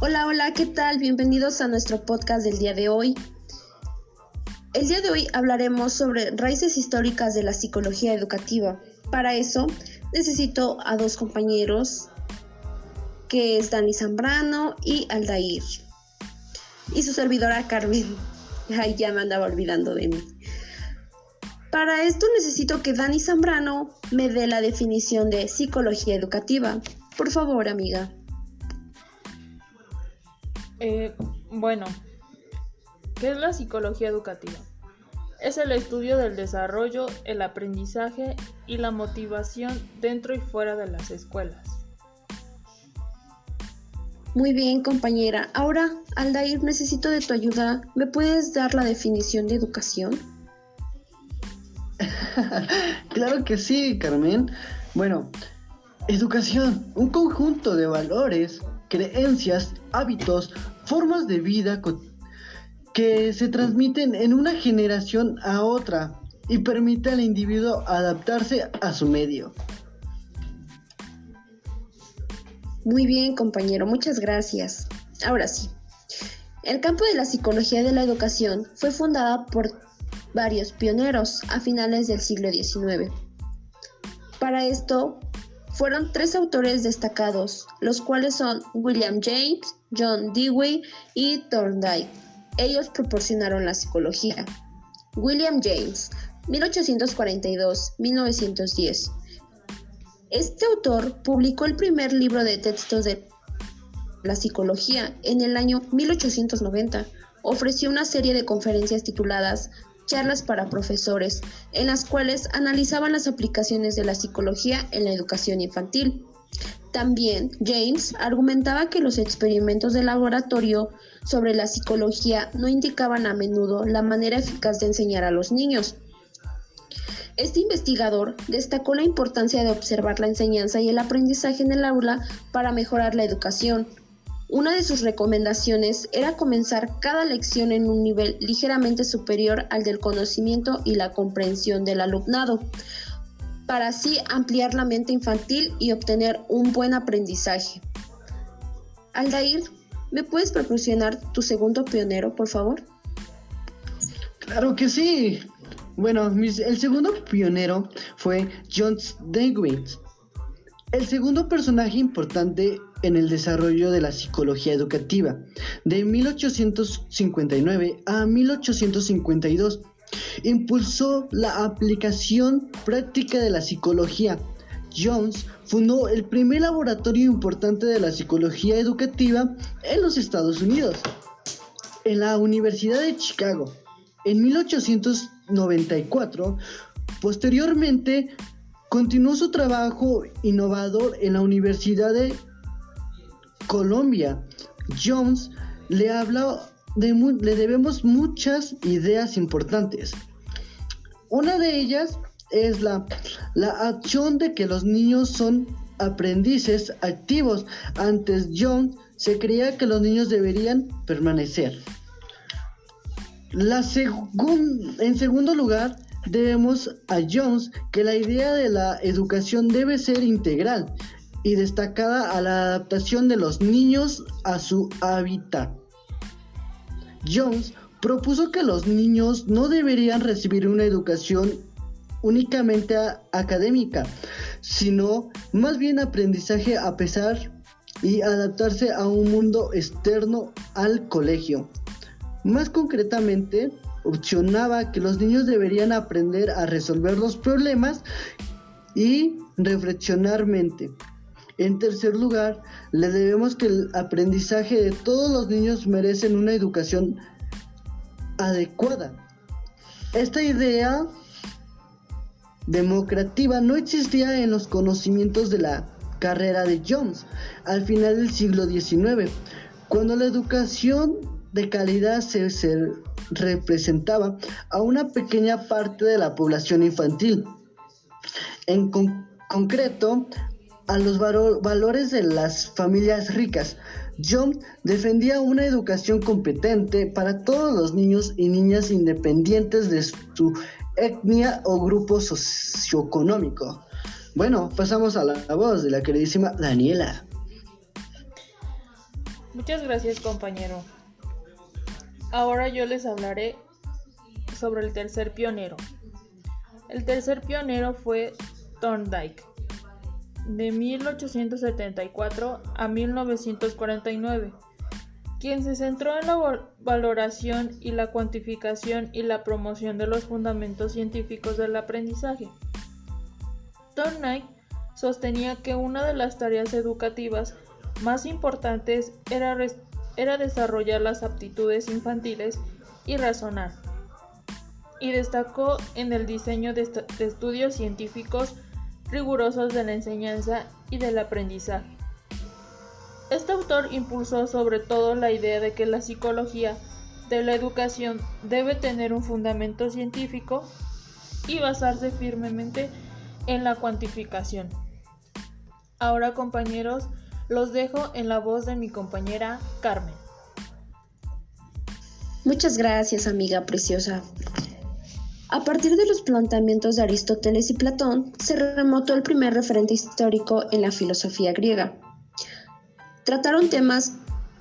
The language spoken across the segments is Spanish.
Hola, hola, ¿qué tal? Bienvenidos a nuestro podcast del día de hoy. El día de hoy hablaremos sobre raíces históricas de la psicología educativa. Para eso necesito a dos compañeros que es Dani Zambrano y Aldair. Y su servidora Carmen. Ay, ya me andaba olvidando de mí. Para esto necesito que Dani Zambrano me dé la definición de psicología educativa. Por favor, amiga. Eh, bueno, ¿qué es la psicología educativa? Es el estudio del desarrollo, el aprendizaje y la motivación dentro y fuera de las escuelas. Muy bien, compañera. Ahora, Aldair, necesito de tu ayuda. ¿Me puedes dar la definición de educación? claro que sí, Carmen. Bueno, educación, un conjunto de valores, creencias, hábitos, formas de vida que se transmiten en una generación a otra y permite al individuo adaptarse a su medio. Muy bien, compañero, muchas gracias. Ahora sí. El campo de la psicología de la educación fue fundada por varios pioneros a finales del siglo XIX. Para esto, fueron tres autores destacados, los cuales son William James, John Dewey y Thorndike. Ellos proporcionaron la psicología. William James, 1842-1910. Este autor publicó el primer libro de textos de la psicología en el año 1890. Ofreció una serie de conferencias tituladas charlas para profesores, en las cuales analizaban las aplicaciones de la psicología en la educación infantil. También James argumentaba que los experimentos de laboratorio sobre la psicología no indicaban a menudo la manera eficaz de enseñar a los niños. Este investigador destacó la importancia de observar la enseñanza y el aprendizaje en el aula para mejorar la educación, una de sus recomendaciones era comenzar cada lección en un nivel ligeramente superior al del conocimiento y la comprensión del alumnado, para así ampliar la mente infantil y obtener un buen aprendizaje. Aldair, ¿me puedes proporcionar tu segundo pionero, por favor? Claro que sí. Bueno, el segundo pionero fue John Dewey. El segundo personaje importante en el desarrollo de la psicología educativa, de 1859 a 1852. Impulsó la aplicación práctica de la psicología. Jones fundó el primer laboratorio importante de la psicología educativa en los Estados Unidos, en la Universidad de Chicago. En 1894, posteriormente, continuó su trabajo innovador en la Universidad de Colombia. Jones le habla de le debemos muchas ideas importantes. Una de ellas es la, la acción de que los niños son aprendices activos. Antes Jones se creía que los niños deberían permanecer. La en segundo lugar, debemos a Jones que la idea de la educación debe ser integral y destacada a la adaptación de los niños a su hábitat. Jones propuso que los niños no deberían recibir una educación únicamente académica, sino más bien aprendizaje a pesar y adaptarse a un mundo externo al colegio. Más concretamente, opcionaba que los niños deberían aprender a resolver los problemas y reflexionar mente, en tercer lugar, le debemos que el aprendizaje de todos los niños merecen una educación adecuada. Esta idea democrativa no existía en los conocimientos de la carrera de Jones al final del siglo XIX, cuando la educación de calidad se, representaba a una pequeña parte de la población infantil. En concreto, a los valores de las familias ricas. John defendía una educación competente para todos los niños y niñas independientes de su etnia o grupo socioeconómico. Bueno, pasamos a la voz de la queridísima Daniela. Muchas gracias compañero. Ahora yo les hablaré sobre el tercer pionero. El tercer pionero fue Thorndike, de 1874 a 1949, quien se centró en la valoración y la cuantificación y la promoción de los fundamentos científicos del aprendizaje. Thorndike sostenía que una de las tareas educativas más importantes era, era desarrollar las aptitudes infantiles y razonar y destacó en el diseño de, estudios científicos rigurosos de la enseñanza y del aprendizaje. Este autor impulsó sobre todo la idea de que la psicología de la educación debe tener un fundamento científico y basarse firmemente en la cuantificación. Ahora compañeros, los dejo en la voz de mi compañera Carmen. Muchas gracias amiga preciosa. A partir de los planteamientos de Aristóteles y Platón, se remontó el primer referente histórico en la filosofía griega. Trataron temas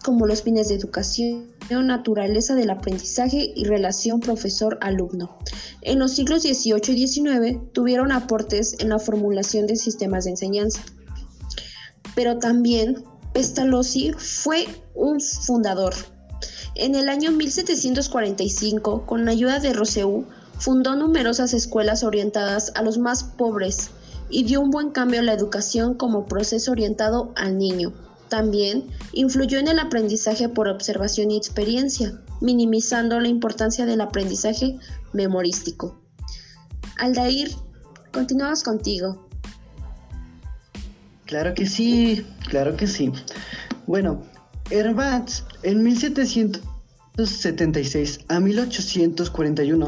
como los fines de educación, naturaleza del aprendizaje y relación profesor-alumno. En los siglos XVIII y XIX tuvieron aportes en la formulación de sistemas de enseñanza. Pero también Pestalozzi fue un fundador. En el año 1745, con la ayuda de Rousseau, Fundó numerosas escuelas orientadas a los más pobres y dio un buen cambio a la educación como proceso orientado al niño. También influyó en el aprendizaje por observación y experiencia, minimizando la importancia del aprendizaje memorístico. Aldair, continuamos contigo. Claro que sí, claro que sí. Bueno, Herbatz en 1776 a 1841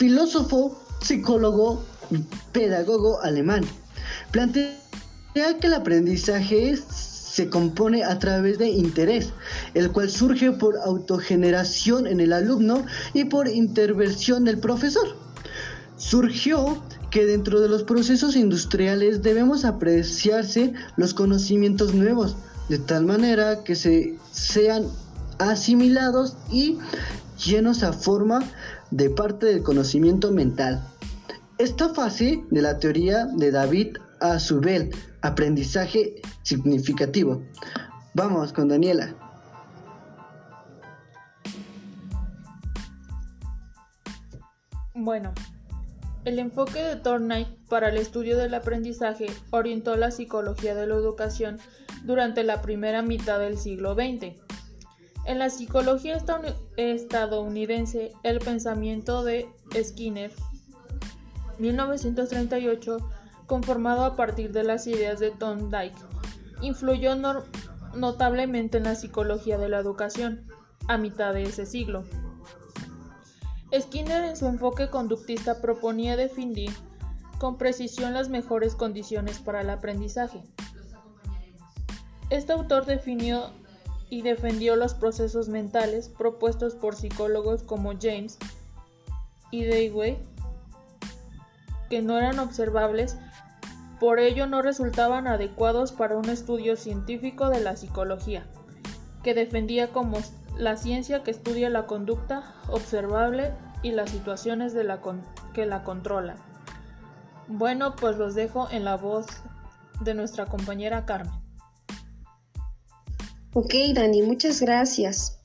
filósofo, psicólogo, pedagogo alemán. Plantea que el aprendizaje se compone a través de interés, el cual surge por autogeneración en el alumno y por intervención del profesor. Surgió que dentro de los procesos industriales debemos apreciarse los conocimientos nuevos, de tal manera que se sean asimilados y llenos a forma de parte del conocimiento mental. Esta fase de la teoría de David a su vez aprendizaje significativo. Vamos con Daniela. Bueno, el enfoque de Thorndike para el estudio del aprendizaje orientó la psicología de la educación durante la primera mitad del siglo XX. En la psicología estadounidense, el pensamiento de Skinner, 1938, conformado a partir de las ideas de Thorndike, influyó notablemente en la psicología de la educación a mitad de ese siglo. Skinner en su enfoque conductista proponía definir con precisión las mejores condiciones para el aprendizaje. Este autor definió y defendió los procesos mentales propuestos por psicólogos como James y Dewey, que no eran observables, por ello no resultaban adecuados para un estudio científico de la psicología, que defendía como la ciencia que estudia la conducta observable y las situaciones de la que la controlan. Bueno, pues los dejo en la voz de nuestra compañera Carmen. Ok, Dani, muchas gracias.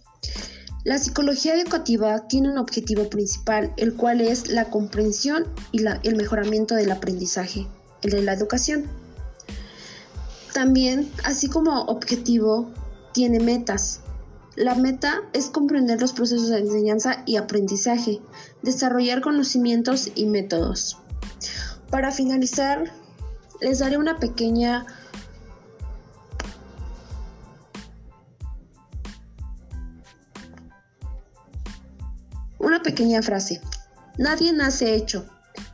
La psicología educativa tiene un objetivo principal, el cual es la comprensión y el mejoramiento del aprendizaje, el de la educación. También, así como objetivo, tiene metas. La meta es comprender los procesos de enseñanza y aprendizaje, desarrollar conocimientos y métodos. Para finalizar, les daré una pequeña pequeña frase. Nadie nace hecho.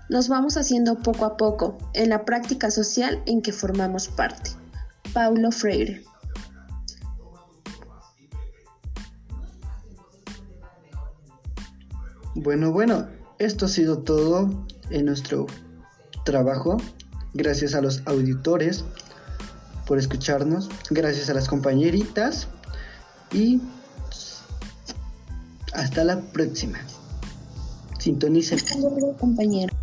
Nos vamos haciendo poco a poco en la práctica social en que formamos parte. Paulo Freire. Bueno, bueno, esto ha sido todo en nuestro trabajo. Gracias a los auditores por escucharnos. Gracias a las compañeritas. Y hasta la próxima. Luego, compañero.